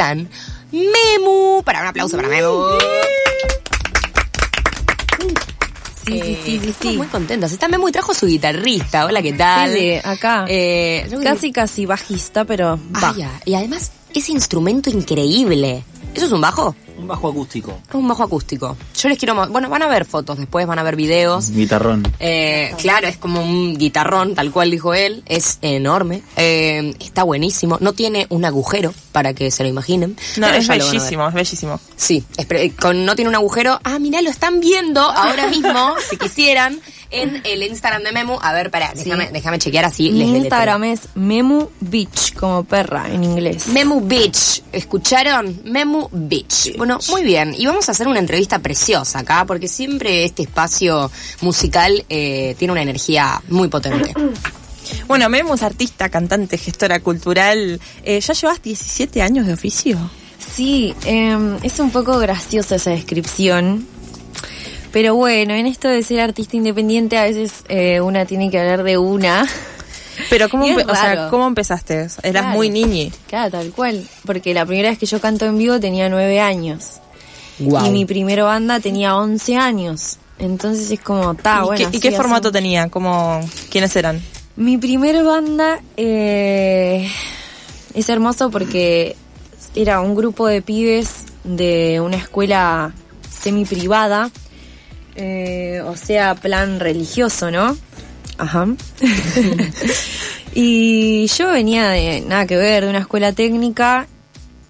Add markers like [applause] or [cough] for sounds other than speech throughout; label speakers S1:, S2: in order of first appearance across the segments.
S1: están Memu. Para un aplauso para Memu.
S2: Sí, sí, sí, sí,
S1: Estamos
S2: sí.
S1: muy contentas. Está Memu y trajo su guitarrista. Hola, ¿qué tal?
S2: Sí, acá.
S1: Eh,
S2: Casi, casi bajista, pero va.
S1: Ah, ya. Y además, ese instrumento increíble. ¿Eso es un bajo?
S3: Un bajo acústico.
S1: Es un bajo acústico. Yo les quiero... Bueno, van a ver fotos después, van a ver videos.
S3: Guitarrón.
S1: Eh, claro, es como un guitarrón, tal cual dijo él. Es enorme. Eh, está buenísimo. No tiene un agujero, para que se lo imaginen.
S4: No, es bellísimo, es bellísimo.
S1: Sí, es pre- con, no tiene un agujero. Ah, mirá, lo están viendo ahora mismo, [laughs] si quisieran, en el Instagram de Memu. A ver, para, déjame, déjame chequear así.
S2: Mi. Instagram es Memu Beach, como perra en inglés.
S1: Memu Beach, ¿escucharon? Memu Beach. Bueno, muy bien. Y vamos a hacer una entrevista preciosa acá, porque siempre este espacio musical eh, tiene una energía muy potente. [clears throat]
S4: Bueno, Memo es artista, cantante, gestora cultural. Eh, ¿Ya llevas 17 años de oficio?
S2: Sí, eh, es un poco graciosa esa descripción. Pero bueno, en esto de ser artista independiente a veces eh, una tiene que hablar de una.
S4: Pero ¿cómo, [laughs] o sea. ¿cómo empezaste? Eras
S2: Claro.
S4: muy niñi.
S2: Claro, tal cual. Porque la primera vez que yo canto en vivo tenía nueve años. Y mi primera banda tenía 11 años. Entonces es como, ta,
S4: ¿Y,
S2: bueno.
S4: qué, y qué formato tenía? ¿Cómo, ¿Quiénes eran?
S2: Mi primer banda eh, es hermoso porque era un grupo de pibes de una escuela semi privada, eh, o sea, plan religioso, ¿no? Ajá. [laughs] y yo venía de nada que ver, de una escuela técnica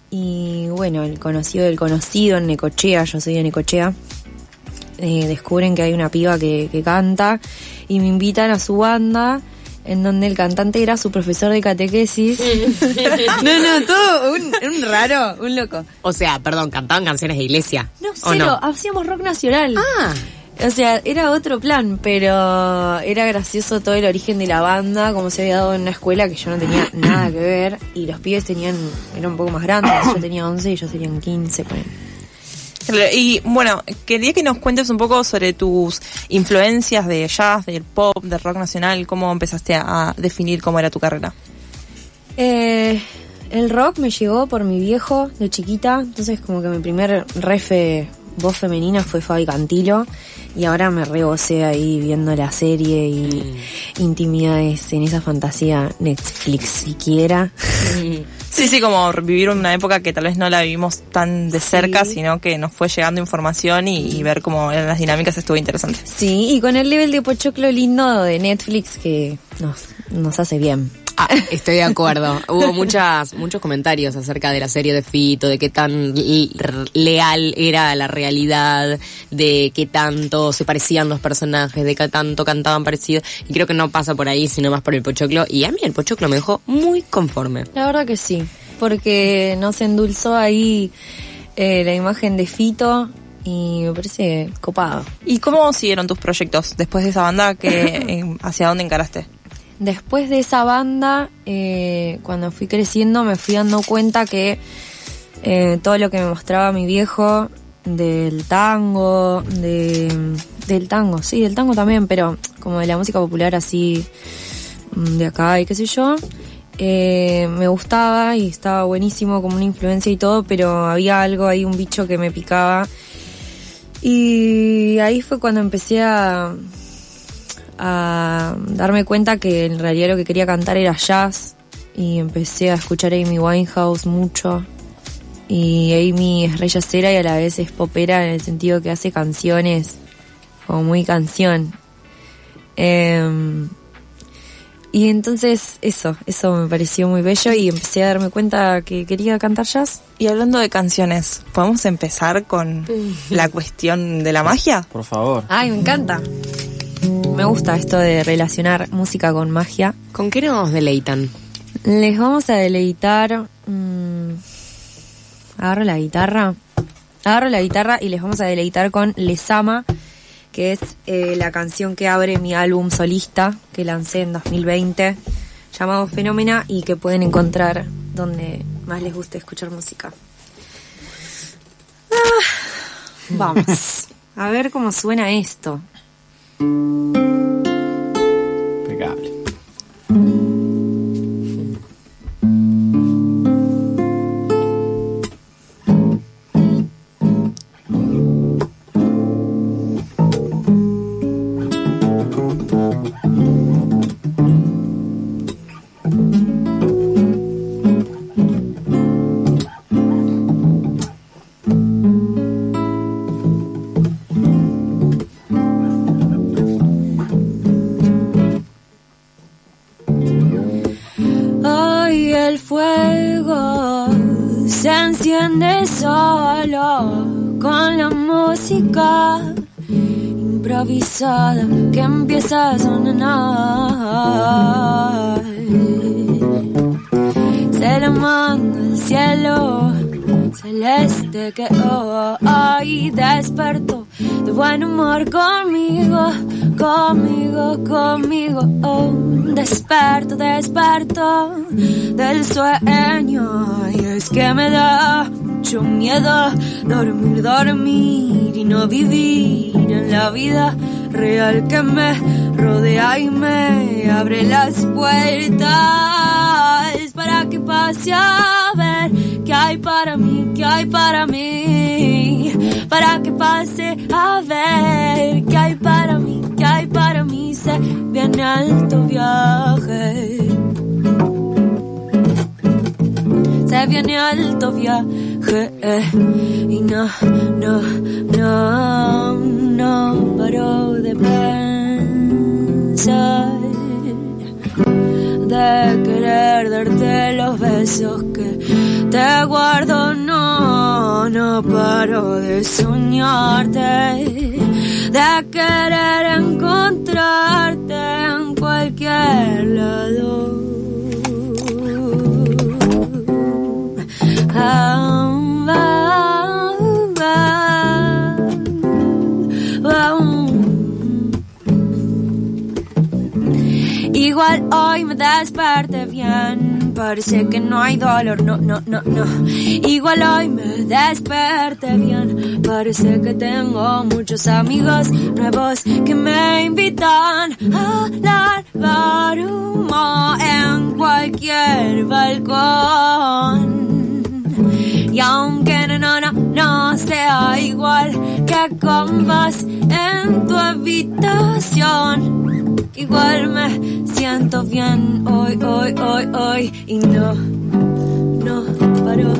S2: y bueno, el conocido del conocido en Necochea, yo soy de Necochea eh, descubren que hay una piba que, que canta y me invitan a su banda en donde el cantante era su profesor de catequesis. [laughs] no, no, todo un, un raro, un loco.
S1: O sea, perdón, cantaban canciones de iglesia.
S2: No,
S1: ¿o
S2: cero,
S1: no?
S2: hacíamos rock nacional.
S1: Ah,
S2: O sea, era otro plan, pero era gracioso todo el origen de la banda, como se había dado en una escuela que yo no tenía nada que ver, y los pibes tenían, eran un poco más grandes, yo tenía 11 y ellos tenían 15, ponele.
S4: Claro, Y bueno, quería que nos cuentes un poco sobre tus influencias de jazz, del pop, del rock nacional, cómo empezaste a, definir cómo era tu carrera.
S2: Eh, el rock me llegó por mi viejo de chiquita, entonces como que mi primer refe voz femenina fue Fabi Cantilo y ahora me rebosé ahí viendo la serie y intimidades en esa fantasía Netflix siquiera. [laughs]
S4: Sí, sí, como vivir una época que tal vez no la vivimos tan de cerca,
S2: Sí.
S4: sino que nos fue llegando información y, y ver cómo eran las dinámicas estuvo interesante.
S2: Sí, y con el level de pochoclo lindo de Netflix que nos, nos hace bien.
S1: Ah, estoy de acuerdo. Hubo muchas, muchos comentarios acerca de la serie de Fito, de qué tan leal era la realidad, de qué tanto se parecían los personajes, de qué tanto cantaban parecido. Y creo que no pasa por ahí, sino más por el pochoclo. Y a mí el pochoclo me dejó muy conforme.
S2: La verdad que sí, porque nos endulzó ahí eh, la imagen de Fito y me parece copado.
S4: ¿Y cómo siguieron tus proyectos después de esa banda? que [laughs] ¿Hacia dónde encaraste?
S2: Después de esa banda, eh, cuando fui creciendo me fui dando cuenta que eh, todo lo que me mostraba mi viejo del tango, de, del tango, sí, del tango también, pero como de la música popular así mm, de acá y qué sé yo, eh, me gustaba y estaba buenísimo como una influencia y todo, pero había algo ahí, un bicho que me picaba. Y ahí fue cuando empecé a, a darme cuenta que en realidad lo que quería cantar era jazz y empecé a escuchar a Amy Winehouse mucho. Y Amy es re jazzera y a la vez es popera en el sentido que hace canciones como muy canción. Em, y entonces eso eso me pareció muy bello y empecé a darme cuenta que quería cantar jazz.
S4: Y hablando de canciones, ¿podemos empezar con la cuestión de la magia?
S3: Por favor.
S2: ay me encanta me gusta esto de relacionar música con magia
S1: ¿Con qué nos deleitan?
S2: Les vamos a deleitar. mm, agarro la guitarra. Agarro la guitarra y les vamos a deleitar con Les Ama, que es eh, la canción que abre mi álbum solista que lancé en 2020, llamado Fenómena, y que pueden encontrar donde más les guste escuchar música. Ah, vamos. [laughs] A ver cómo suena esto.
S3: Impecable.
S2: Empieza a sonar. Se la manda el cielo celeste que hoy despertó de buen humor conmigo, conmigo, conmigo. Oh, desperto, desperto del sueño. Y es que me da mucho miedo dormir, dormir y no vivir en la vida real que me rodea y me abre las puertas para que pase a ver qué hay para mí, qué hay para mí, para que pase a ver qué hay para mí, qué hay para mí, se viene alto viaje. Se viene alto viaje y no, no, no, no paro de pensar de querer darte los besos que te guardo, no, no paro de soñarte, de querer encontrarte en cualquier lado. Parece que no hay dolor, no, no, no, no. Igual hoy me desperté bien, parece que tengo muchos amigos nuevos que me invitan a largar humo en cualquier balcón. Y aunque no, no, no, no sea igual que con vos en tu habitación, igual me siento bien hoy, hoy, hoy, hoy. Y no, no paro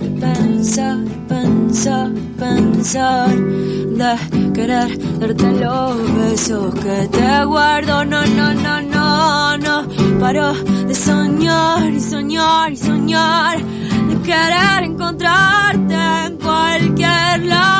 S2: de pensar, pensar, pensar, de querer darte los besos que te guardo. No, no, no, no, no paro de soñar y soñar y soñar de querer encontrarte en cualquier lado,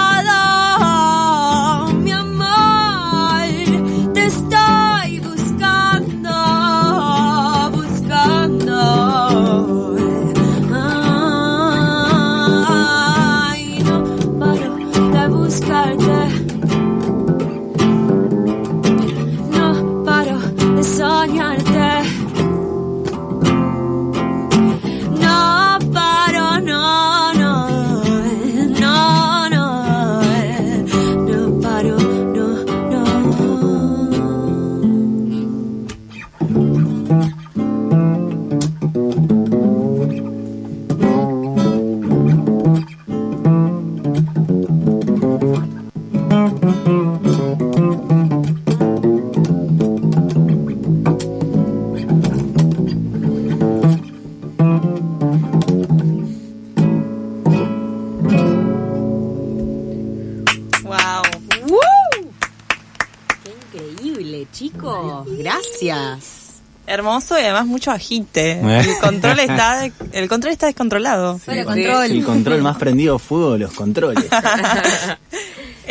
S4: Hermoso y además mucho agite. [laughs] El control está, el control está descontrolado.
S2: Control.
S3: El control más prendido fuego de los controles. [laughs]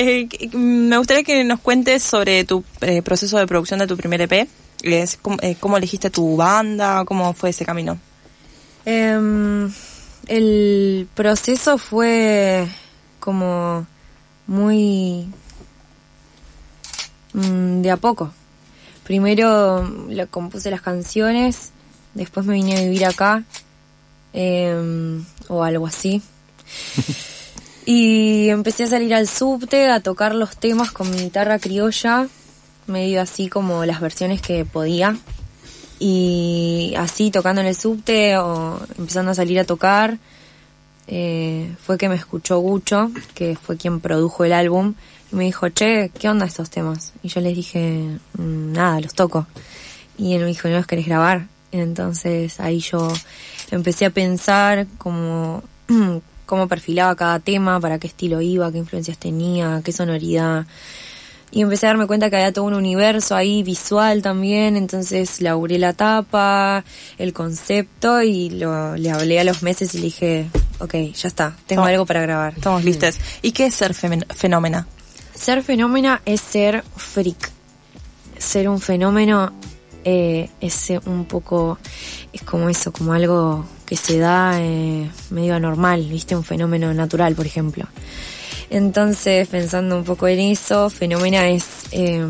S4: Eh, me gustaría que nos cuentes sobre tu eh, proceso de producción de tu primer EP. Es, cómo, eh, ¿Cómo elegiste tu banda? ¿Cómo fue ese camino?
S2: Em, el proceso fue como muy mm, de a poco. Primero le compuse las canciones, después me vine a vivir acá em, o algo así. [laughs] y empecé a salir al subte a tocar los temas con mi guitarra criolla, medio así como las versiones que podía. Y así tocando en el subte o empezando a salir a tocar, eh, fue que me escuchó Gucho, que fue quien produjo el álbum, y me dijo, che, ¿qué onda estos temas? Y yo les dije, "Mm, nada, los toco. Y él me dijo, ¿no los querés grabar? Entonces ahí yo empecé a pensar cómo, [clears throat] cómo perfilaba cada tema, para qué estilo iba, qué influencias tenía, qué sonoridad. Y empecé a darme cuenta que había todo un universo ahí visual también, entonces laburé la tapa, el concepto y lo, le hablé a los meses y le dije, ok, ya está, tengo algo para grabar.
S4: Estamos listos. ¿Y qué es ser fenómena?
S2: Ser fenómena es ser freak. Ser un fenómeno eh, es un poco, es como eso, como algo que se da eh, medio anormal, ¿viste? Un fenómeno natural, por ejemplo. Entonces, pensando un poco en eso, fenómena es, eh,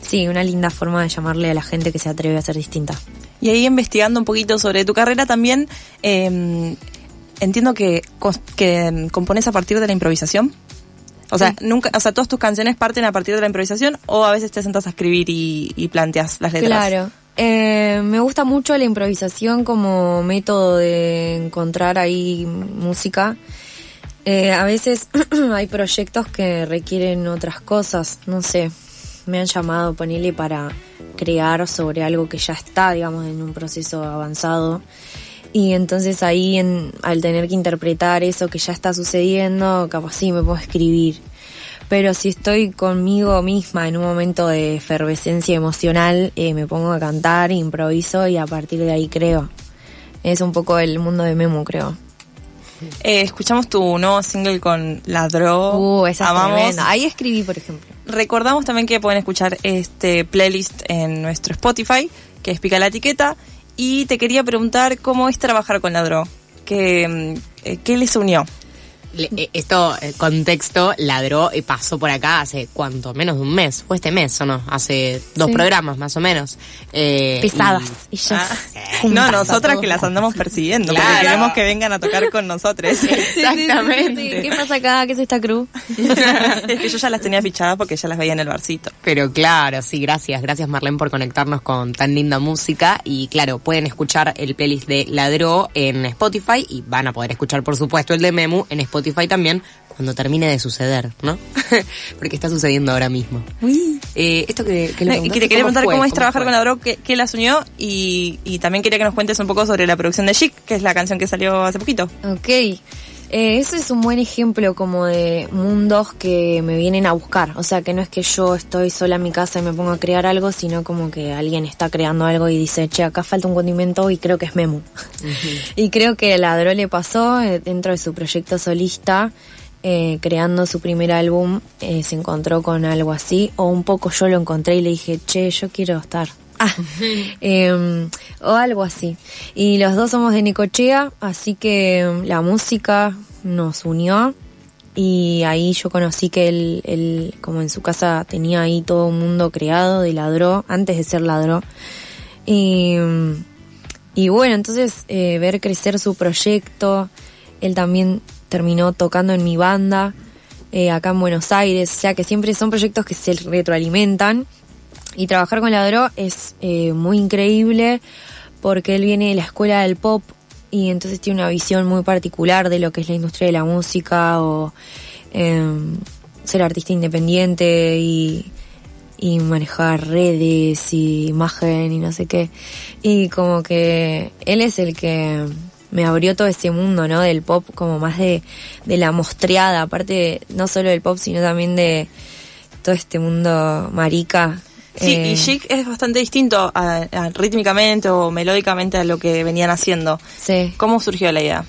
S2: sí, una linda forma de llamarle a la gente que se atreve a ser distinta.
S4: Y ahí investigando un poquito sobre tu carrera también, eh, entiendo que, mm, compones a partir de la improvisación. O sea, nunca, o sea, todas tus canciones parten a partir de la improvisación o a veces te sentas a escribir y, y planteas las letras.
S2: Claro. Eh, me gusta mucho la improvisación como método de encontrar ahí música. Eh, a veces [clears throat] hay proyectos que requieren otras cosas, no sé. Me han llamado, ponerle para crear sobre algo que ya está, digamos, en un proceso avanzado. Y entonces ahí, en, al tener que interpretar eso que ya está sucediendo, capaz sí me puedo escribir. Pero si estoy conmigo misma en un momento de efervescencia emocional, eh, me pongo a cantar, improviso y a partir de ahí creo. Es un poco el mundo de Memo, creo.
S4: Eh, escuchamos tu nuevo single con Ladro.
S2: Uh, esa es
S4: Amamos.
S2: tremenda. Ahí escribí, por ejemplo.
S4: Recordamos también que pueden escuchar este playlist en nuestro Spotify, que es Pica la Etiqueta. Y te quería preguntar cómo es trabajar con Ladro. ¿Qué, mm, eh, ¿Qué les unió?
S1: Eh, esto, eh, contexto, ladró y pasó por acá hace cuánto, menos de un mes. Fue este mes o no, hace dos
S2: Sí.
S1: programas más o menos. Eh,
S2: Pesadas.
S1: y-
S2: Ellas.
S4: No,
S2: juntas.
S4: nosotras que las andamos persiguiendo, porque queremos que vengan a tocar con nosotros.
S1: Exactamente.
S2: ¿Qué pasa acá? ¿Qué es esta cruz? [laughs]
S4: es que yo ya las tenía fichadas porque ya las veía en el barcito.
S1: Pero claro, sí, gracias. Gracias Marlene por conectarnos con tan linda música. Y claro, pueden escuchar el playlist de Ladró en Spotify y van a poder escuchar, por supuesto, el de Memu en Spotify también cuando termine de suceder, ¿no? [laughs] Porque está sucediendo ahora mismo. Eh, esto que, que le
S4: Y que te quería preguntar cómo es trabajar con Ladro, qué, qué las unió y, y también quería que nos cuentes un poco sobre la producción de Chic, que es la canción que salió hace poquito.
S2: Ok. Eh, ese es un buen ejemplo como de mundos que me vienen a buscar. O sea, que no es que yo estoy sola en mi casa y me pongo a crear algo, sino como que alguien está creando algo y dice, che, acá falta un condimento y creo que es Memo. [laughs] y creo que a Ladro le pasó eh, dentro de su proyecto solista. eh, creando su primer álbum, eh, se encontró con algo así, o un poco yo lo encontré y le dije, che, yo quiero estar. Ah, em, o algo así. Y los dos somos de Necochea, así que em, la música nos unió y ahí yo conocí que él, él, como en su casa tenía ahí todo un mundo creado de ladró, antes de ser ladró. Y, em, y bueno, entonces eh, ver crecer su proyecto, él también terminó tocando en mi banda eh, acá en Buenos Aires, o sea que siempre son proyectos que se retroalimentan. Y trabajar con Ladró es eh, muy increíble porque él viene de la escuela del pop y entonces tiene una visión muy particular de lo que es la industria de la música o em, ser artista independiente y, manejar redes y imagen y no sé qué. Y como que él es el que me abrió todo ese mundo, ¿no? Del pop, como más de, de la mostreada, aparte no solo del pop, sino también de todo este mundo marica.
S4: Sí,
S2: Eh,
S4: y Chic es bastante distinto a- a- rítmicamente o melódicamente a lo que venían haciendo.
S2: Sí.
S4: ¿Cómo surgió la idea?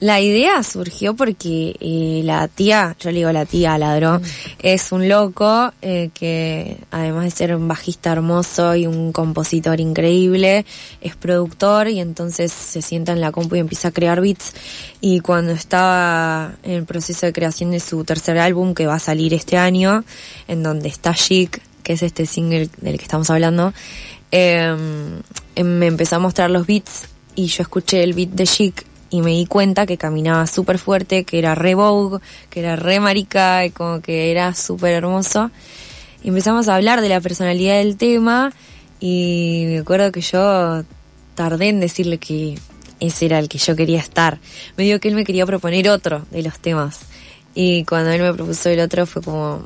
S2: La idea surgió porque eh, la tía, yo le digo la tía Ladró, es un loco eh, que además de ser un bajista hermoso y un compositor increíble, es productor y entonces se sienta en la compu y empieza a crear beats. Y cuando estaba en el proceso de creación de su tercer álbum que va a salir este año, en donde está Chic, que es este single del que estamos hablando, eh, me empezó a mostrar los beats y yo escuché el beat de Chic y me di cuenta que caminaba súper fuerte, que era re Vogue, que era re marica, y como que era súper hermoso. Y empezamos a hablar de la personalidad del tema y me acuerdo que yo tardé en decirle que ese era el que yo quería estar. Me dijo que él me quería proponer otro de los temas. Y cuando él me propuso el otro fue como,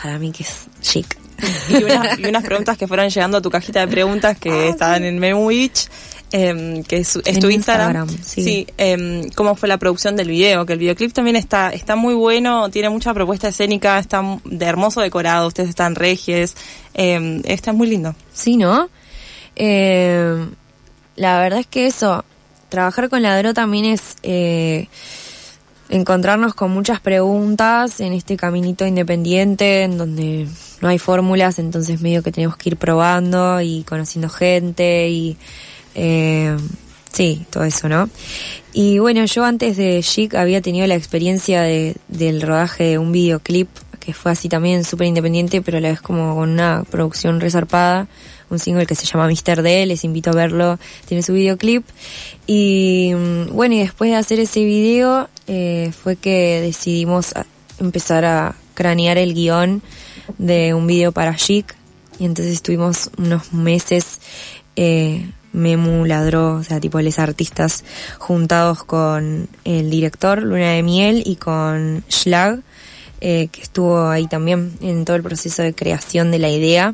S2: para mí que es chic. [laughs]
S4: Y, unas- y unas preguntas que fueron llegando a tu cajita de preguntas que estaban en Memu Beach, em, que es, tu Instagram.
S2: Instagram, sí.
S4: em, ¿Cómo fue la producción del video? Que el videoclip también está, está muy bueno, tiene mucha propuesta escénica, está de hermoso decorado, ustedes están regies, em, está muy lindo.
S2: Sí, ¿no? Eh, la verdad es que eso, trabajar con la Dro también es eh, encontrarnos con muchas preguntas en este caminito independiente en donde no hay fórmulas, entonces medio que tenemos que ir probando y conociendo gente y eh, sí, todo eso, ¿no? Y bueno, yo antes de Chic había tenido la experiencia de, del rodaje de un videoclip que fue así también súper independiente, pero a la vez como con una producción resarpada, un single que se llama Mr. D, les invito a verlo, tiene su videoclip. Y mm, bueno, y después de hacer ese video eh, fue que decidimos empezar a cranear el guion de un video para Chic, y entonces estuvimos unos meses... Eh, Memu Ladró, o sea, tipo los artistas juntados con el director Luna de Miel y con Schlag, eh, que estuvo ahí también en todo el proceso de creación de la idea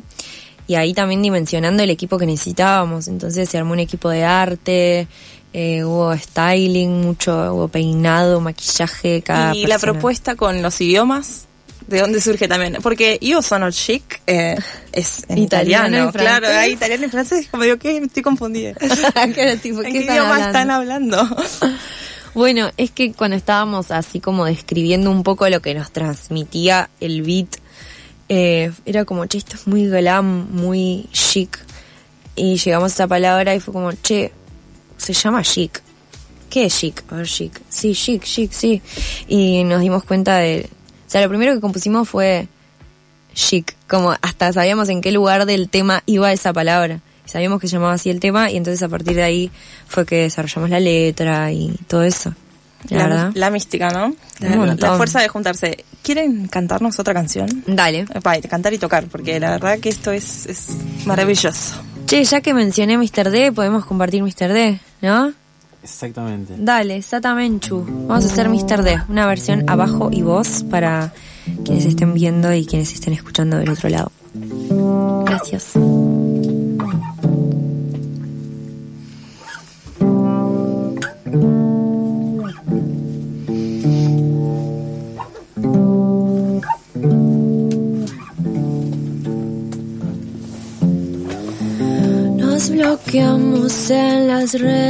S2: y ahí también dimensionando el equipo que necesitábamos. Entonces se armó un equipo de arte, eh, hubo styling, mucho, hubo peinado, maquillaje, cada
S4: y la propuesta con los idiomas, ¿de dónde surge también? Porque Io sono chic eh, es [laughs] en
S2: Italiano
S4: claro, hay italiano y francés, como digo, ¿qué? Estoy confundida. [laughs]
S2: Tipo,
S4: ¿En
S2: ¿qué
S4: qué idioma
S2: hablando?
S4: están hablando? [laughs]
S2: Bueno, es que cuando estábamos así como describiendo un poco lo que nos transmitía el beat, eh, era como, che, esto es muy glam, muy chic. Y llegamos a esa palabra y fue como, che, se llama chic. ¿Qué es chic? A ver, chic. Sí, chic, chic, sí. Y nos dimos cuenta de... O sea, lo primero que compusimos fue chic. Como hasta sabíamos en qué lugar del tema iba esa palabra. Sabíamos que se llamaba así el tema y entonces a partir de ahí fue que desarrollamos la letra y todo eso. La,
S4: La,
S2: verdad.
S4: la mística, ¿no?
S2: Un
S4: La, fuerza de juntarse. ¿Quieren cantarnos otra canción?
S2: Dale.
S4: Epa, y cantar y tocar, porque la verdad que esto es, es maravilloso.
S2: Che, ya que mencioné Mr. D, podemos compartir Mr. D, ¿no?
S3: Exactamente.
S2: Dale, exactamente. Vamos a hacer Mr. D, una versión abajo y voz para quienes estén viendo y quienes estén escuchando del otro lado. Gracias. Nos bloqueamos en las redes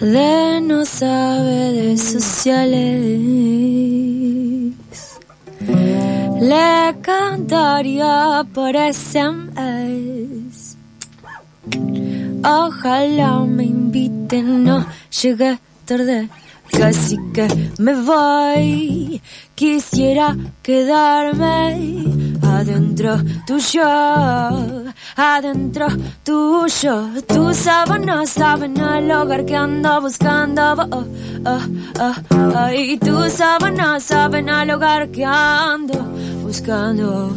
S2: de no saberes sociales. Le cantaría por SMS. Ojalá me inviten, no llegué tarde. Casi que me voy, quisiera quedarme adentro tuyo, adentro tuyo. Tu sábana, sábana, el hogar que ando buscando. Oh, oh, oh, oh. Y tu sábana, sábana, el hogar que ando buscando.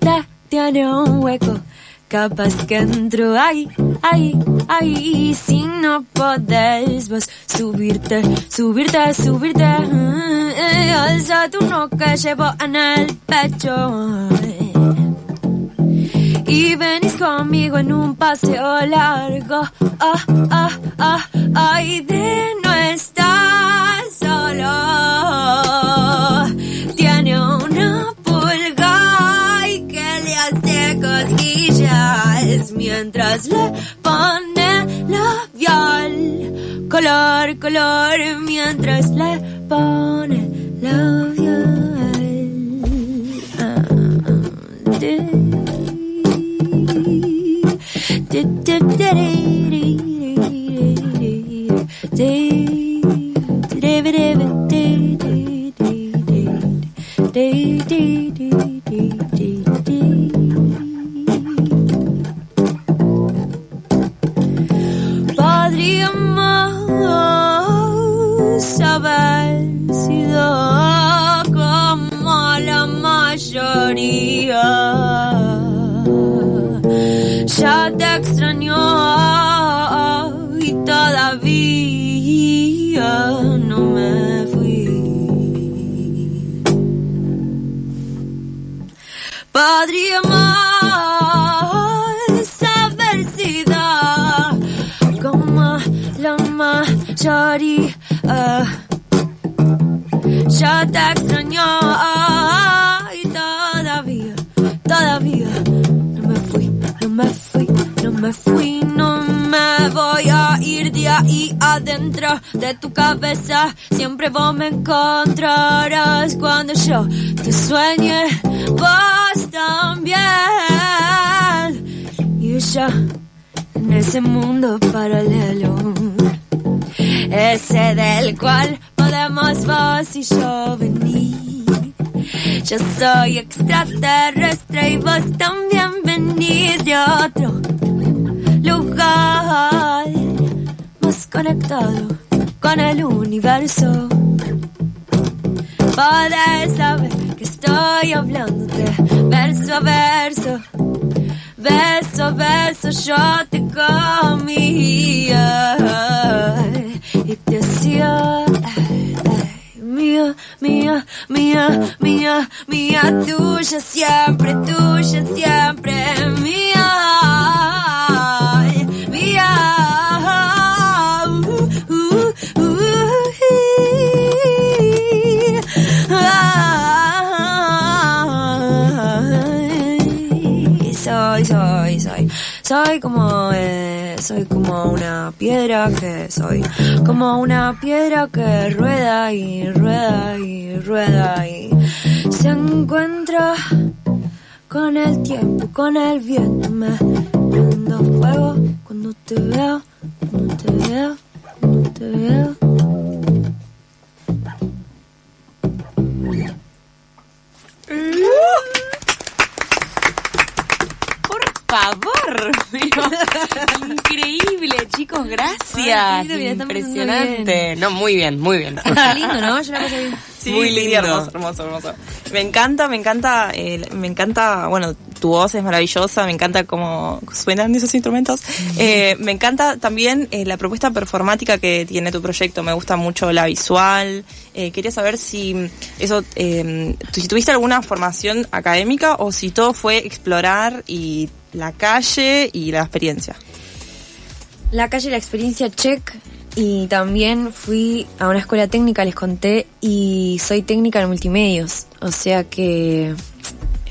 S2: Te tiene un hueco. Capaz que entro ahí, ahí, ahí, si no podés vos subirte, subirte, subirte, eh, alza tu no que llevo en el pecho. Y venís conmigo en un paseo largo, ah, ah, ah, ay, de no le pone labial. Color, color, mientras le pone labial. Ah, Podríamos haber sido como la mayoría. Ya te extrañó y todavía no me fui. Podríamos haber sido como la mayoría. Ya te extrañó y todavía, todavía no me fui, no me fui, no me fui, no me voy a ir de ahí adentro de tu cabeza. Siempre vos me encontrarás cuando yo te sueñe, vos también. Y yo en ese mundo paralelo, ese del cual podemos vos y yo venir. Yo soy extraterrestre y vos también venís de otro lugar más conectado con el universo. Podés saber que estoy hablándote verso a verso, beso a beso, yo te comía y te hacía mía, mía, mía, mía, mía, tuya siempre, tuya siempre, mía, mía. Uh, uh, uh. Soy, soy, soy, soy como, eh, soy como una piedra que soy, como una piedra que rueda y rueda y rueda y se encuentra con el tiempo, con el viento, me prendo fuego cuando te veo, cuando te veo, cuando te veo.
S1: Chicos, gracias.
S2: Ay, está
S1: Impresionante. No, muy bien, muy bien.
S2: Qué lindo, ¿no? Yo la pasé bien. [laughs]
S4: Sí,
S1: Muy
S4: sí,
S1: lindo.
S4: hermoso, hermoso, hermoso. Me encanta, me encanta, eh, me encanta, bueno, tu voz es maravillosa, me encanta cómo suenan esos instrumentos. Eh, me encanta también eh, la propuesta performática que tiene tu proyecto, me gusta mucho la visual. Eh, quería saber si eso, tu- si tuviste alguna formación académica o si todo fue explorar y la calle y la experiencia.
S2: La calle, la experiencia check. Y también fui a una escuela técnica, les conté, y soy técnica en multimedios. O sea que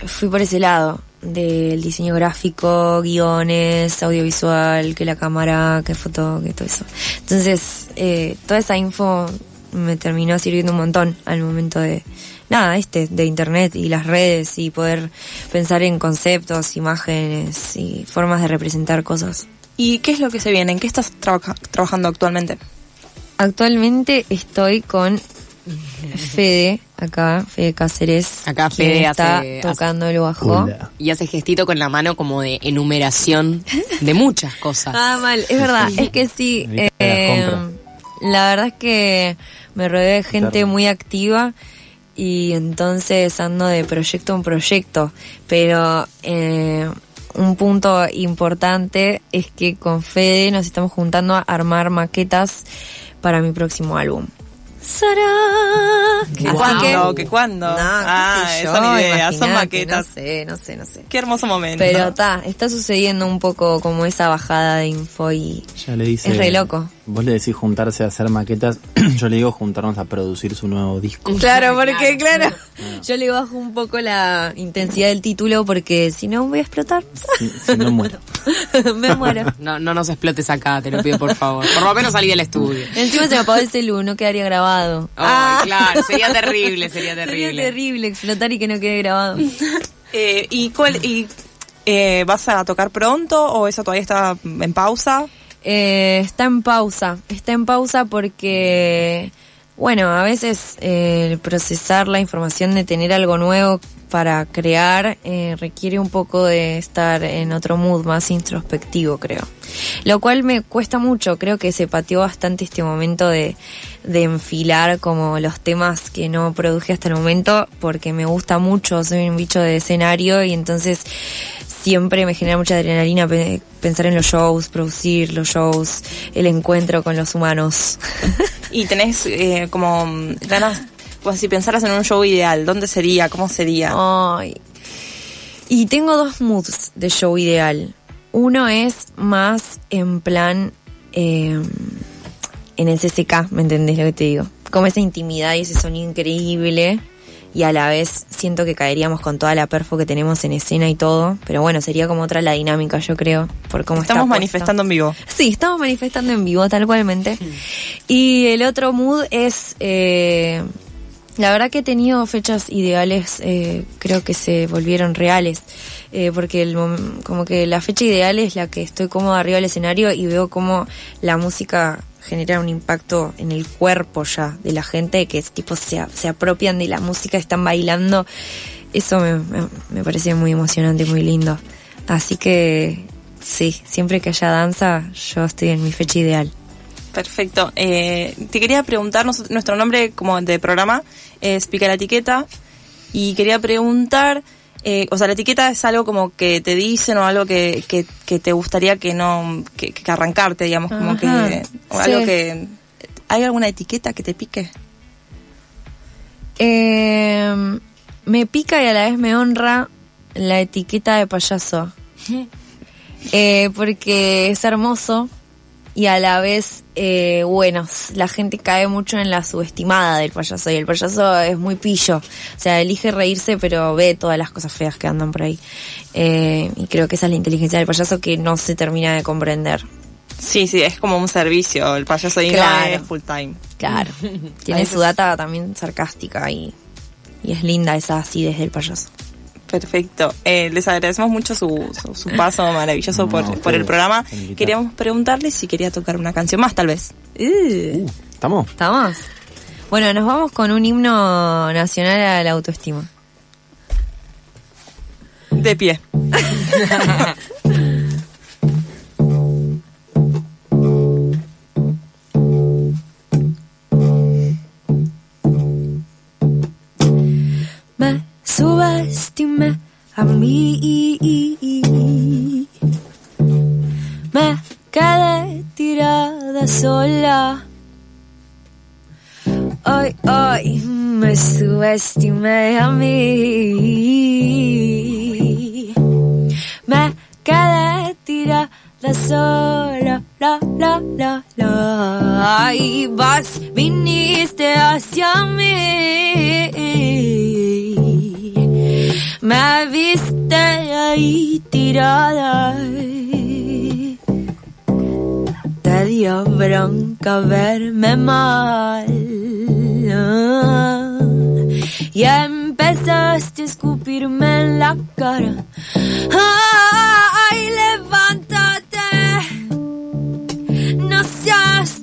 S2: fui por ese lado, del diseño gráfico, guiones, audiovisual, que la cámara, que foto, que todo eso. Entonces, eh, toda esa info me terminó sirviendo un montón al momento de, nada, este, de internet y las redes y poder pensar en conceptos, imágenes y formas de representar cosas.
S4: ¿Y qué es lo que se viene? ¿En qué estás trabaja- trabajando actualmente?
S2: Actualmente estoy con Fede, acá, Fede Cáceres.
S1: Acá
S2: quien
S1: Fede
S2: está
S1: hace-
S2: tocando el bajo.
S3: Hola.
S1: Y hace gestito con la mano como de enumeración de muchas cosas. [laughs]
S2: Ah, mal, es verdad, es que sí. Eh, la verdad es que me rodeé de gente
S3: Claro.
S2: muy activa y entonces ando de proyecto en proyecto. Pero eh, un punto importante es que con Fede nos estamos juntando a armar maquetas para mi próximo álbum. ¡Sará!
S4: ¿Que
S2: Así
S4: cuándo?
S2: ¿Que
S4: cuándo?
S2: No, qué
S4: ah,
S2: sé
S4: son ideas, son maquetas.
S2: No sé, no sé, no sé.
S4: Qué hermoso momento.
S2: Pero está, está sucediendo un poco como esa bajada de info y
S3: Ya le dice.
S2: Es re loco.
S3: Vos le decís juntarse a hacer maquetas. [clears throat] Yo le digo juntarnos a producir su nuevo disco. [laughs]
S2: Claro, porque claro, yo le bajo un poco la intensidad del título porque si no voy a explotar.
S3: Si, si no muero. [laughs]
S2: me muero. [laughs]
S1: No, no nos explotes acá, te lo pido por favor. Por lo menos salí del estudio.
S2: Encima se me apagó el celu, no quedaría grabado.
S1: Ay, claro, sería terrible, sería
S2: Sería
S1: terrible.
S2: terrible explotar y que no quede grabado.
S4: Eh, ¿Y cuál, y, eh, vas a tocar pronto o eso todavía está en pausa?
S2: Eh, está en pausa, está en pausa porque, bueno, a veces eh, el procesar la información de tener algo nuevo para crear eh, requiere un poco de estar en otro mood más introspectivo, creo. Lo cual me cuesta mucho, creo que se pateó bastante este momento de, de enfilar como los temas que no produje hasta el momento porque me gusta mucho, soy un bicho de escenario y entonces siempre me genera mucha adrenalina pe- pensar en los shows, producir los shows, el encuentro con los humanos. [laughs]
S4: Y tenés eh, como ganas, pues si pensaras en un show ideal, ¿dónde sería? ¿Cómo sería?
S2: Ay. Y tengo dos moods de show ideal. Uno es más en plan eh, en el CCK, ¿me entendés lo que te digo? Como esa intimidad y ese sonido increíble y a la vez siento que caeríamos con toda la perfo que tenemos en escena y todo, pero bueno, sería como otra la dinámica, yo creo, por cómo
S4: Estamos
S2: está
S4: manifestando en vivo.
S2: Sí, estamos manifestando en vivo, tal cualmente. Y el otro mood es, eh, la verdad que he tenido fechas ideales, eh, creo que se volvieron reales, eh, porque el, como que la fecha ideal es la que estoy cómoda arriba del escenario y veo cómo la música genera un impacto en el cuerpo ya de la gente, que tipo se, se apropian de la música, están bailando. Eso me, me, parece muy emocionante muy lindo. Así que sí, siempre que haya danza, yo estoy en mi fecha ideal.
S4: Perfecto. Eh, te quería preguntar, nuestro nombre como de programa es Pica la Etiqueta y quería preguntar, eh, o sea, la etiqueta es algo como que te dicen o algo que, que, que te gustaría que no, que, que arrancarte, digamos, como
S2: Ajá,
S4: que, o algo
S2: sí.
S4: que, ¿hay alguna etiqueta que te pique?
S2: Eh, me pica y a la vez me honra la etiqueta de payaso. [laughs] Eh, porque es hermoso y a la vez, eh, bueno, la gente cae mucho en la subestimada del payaso y el payaso es muy pillo. O sea, elige reírse pero ve todas las cosas feas que andan por ahí. Eh, y creo que esa es la inteligencia del payaso que no se termina de comprender.
S4: Sí, sí, es como un servicio, el payaso ahí no
S2: Claro.
S4: es full time.
S2: Claro. [laughs] Tiene
S4: veces-
S2: su data también sarcástica y, y es linda esa acidez del payaso.
S4: Perfecto. Eh, les agradecemos mucho su, su, su paso maravilloso
S3: No,
S4: por,
S3: ustedes,
S4: por el programa. Queríamos preguntarle si quería tocar una canción más, tal vez.
S3: Uh, ¿Estamos?
S2: ¿Estamos? Bueno, nos vamos con un himno nacional a la autoestima.
S4: De pie. [laughs]
S2: subestimé a mí. Me quedé tirada sola. Hoy, hoy me subestimé a mí. Me quedé tirada sola. La, la, la, la. Y vas, viniste hacia mí. Me viste ahí tirada. Te dio bronca verme mal. Y empezaste a escupirme en la cara. ¡Ay, levántate! No seas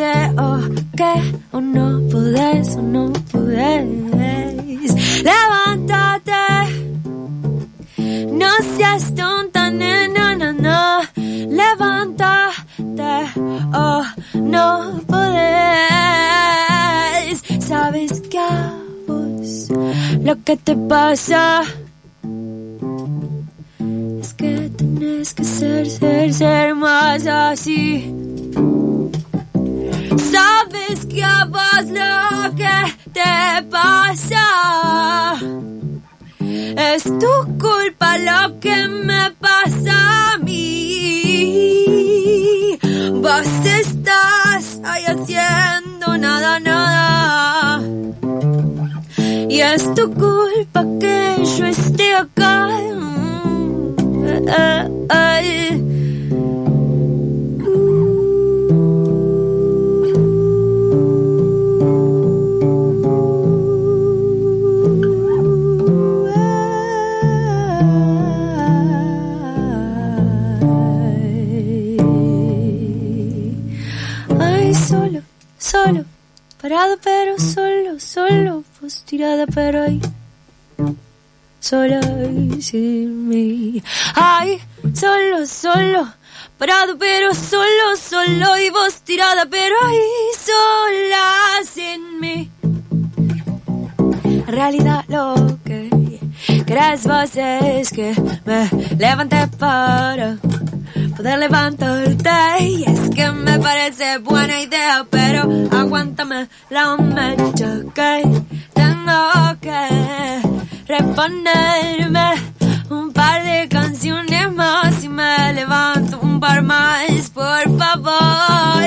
S2: Levántate, oh, que o no podés, o no podés. Levántate. No seas tonta, nena, no, no. Levántate, oh, no podés. Sabes que a vos lo que te pasa es que tenés que ser, ser, ser más así. Lo que te pasa es tu culpa lo que me pasa a mí. Vos estás ahí haciendo nada, nada. Y es tu culpa que yo esté acá. Tirada pero ahí, sola y sin mí. Ay, solo, solo, parado pero solo, solo y vos tirada pero ahí, sola sin mí. Realidad lo que crees vos es que me levanté para poder levantarte y es que me parece buena idea pero aguántame la mecha que tengo que reponerme un par de canciones más y me levanto un par más por favor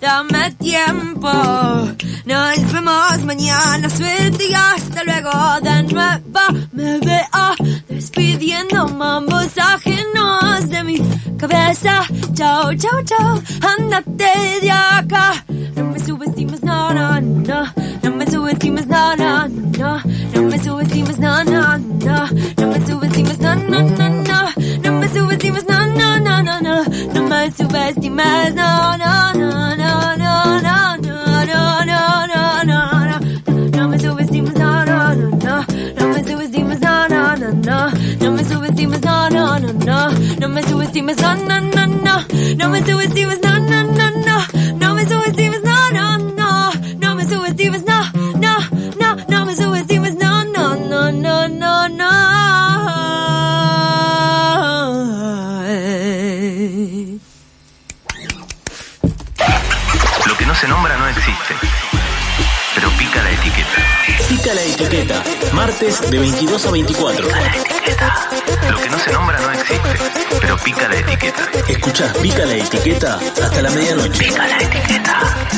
S2: dame tiempo no es vemos mañana, suerte y hasta luego de nuevo. Me veo despidiendo mambos ajenos de mi cabeza. Chao, chao, chao, ándate de acá. No me subestimes, no, no, no. messing with demons, no, no, no, no. No messing with demons, no, no, no. No messing with demons, no, no, no, no. No messing with demons, no, no, no, no, no. No messing with demons, no, no, no, no, no, no, no. No no, no, no, no, no, no, no. No no, no, no, no, no, no, no. No messing with demons, no.
S5: Etiqueta.
S6: Martes de 22 a 24.
S5: Lo que no se nombra no existe, pero pica la etiqueta.
S6: Escuchás Pica la etiqueta hasta la medianoche.
S5: Pica la etiqueta.